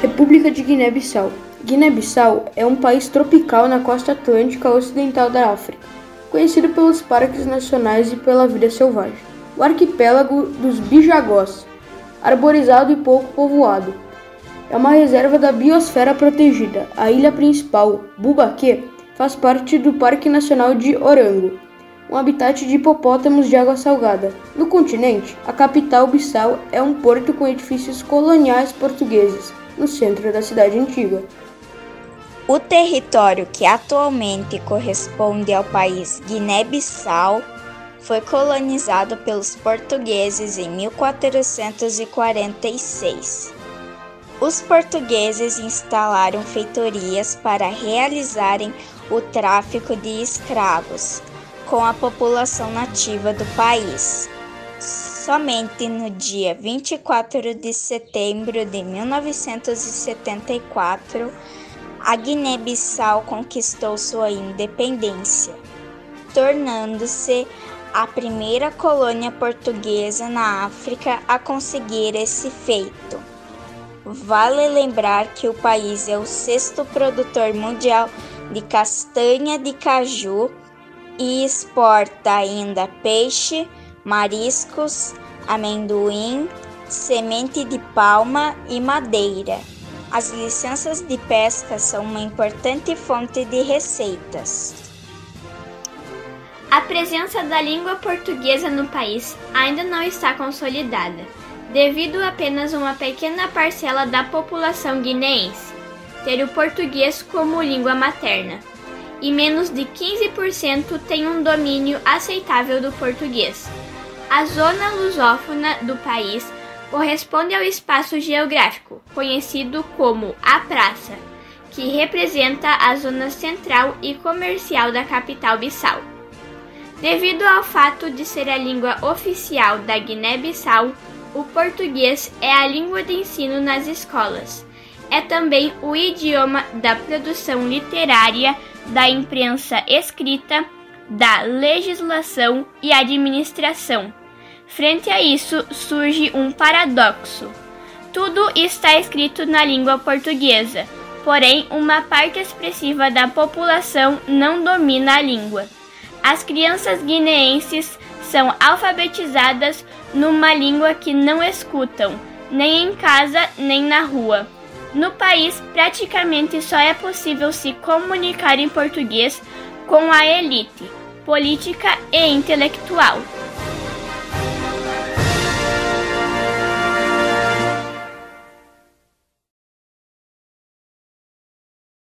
República de Guiné-Bissau. Guiné-Bissau é um país tropical na costa atlântica ocidental da África, conhecido pelos parques nacionais e pela vida selvagem. O arquipélago dos Bijagós, arborizado e pouco povoado, é uma reserva da biosfera protegida. A ilha principal, Bubaque, faz parte do Parque Nacional de Orango, um habitat de hipopótamos de água salgada. No continente, a capital Bissau é um porto com edifícios coloniais portugueses no centro da cidade antiga. O território que atualmente corresponde ao país Guiné-Bissau foi colonizado pelos portugueses em 1446. Os portugueses instalaram feitorias para realizarem o tráfico de escravos com a população nativa do país. Somente no dia 24 de setembro de 1974, a Guiné-Bissau conquistou sua independência, tornando-se a primeira colônia portuguesa na África a conseguir esse feito. Vale lembrar que o país é o sexto produtor mundial de castanha de caju e exporta ainda peixe, mariscos, amendoim, semente de palma e madeira. As licenças de pesca são uma importante fonte de receitas. A presença da língua portuguesa no país ainda não está consolidada, devido a apenas uma pequena parcela da população guineense ter o português como língua materna, e menos de 15% tem um domínio aceitável do português. A zona lusófona do país corresponde ao espaço geográfico conhecido como a Praça, que representa a zona central e comercial da capital Bissau. Devido ao fato de ser a língua oficial da Guiné-Bissau, o português é a língua de ensino nas escolas. É também o idioma da produção literária, da imprensa escrita, da legislação e administração. Frente a isso surge um paradoxo. Tudo está escrito na língua portuguesa, porém, uma parte expressiva da população não domina a língua. As crianças guineenses são alfabetizadas numa língua que não escutam, nem em casa nem na rua. No país, praticamente só é possível se comunicar em português com a elite política e intelectual.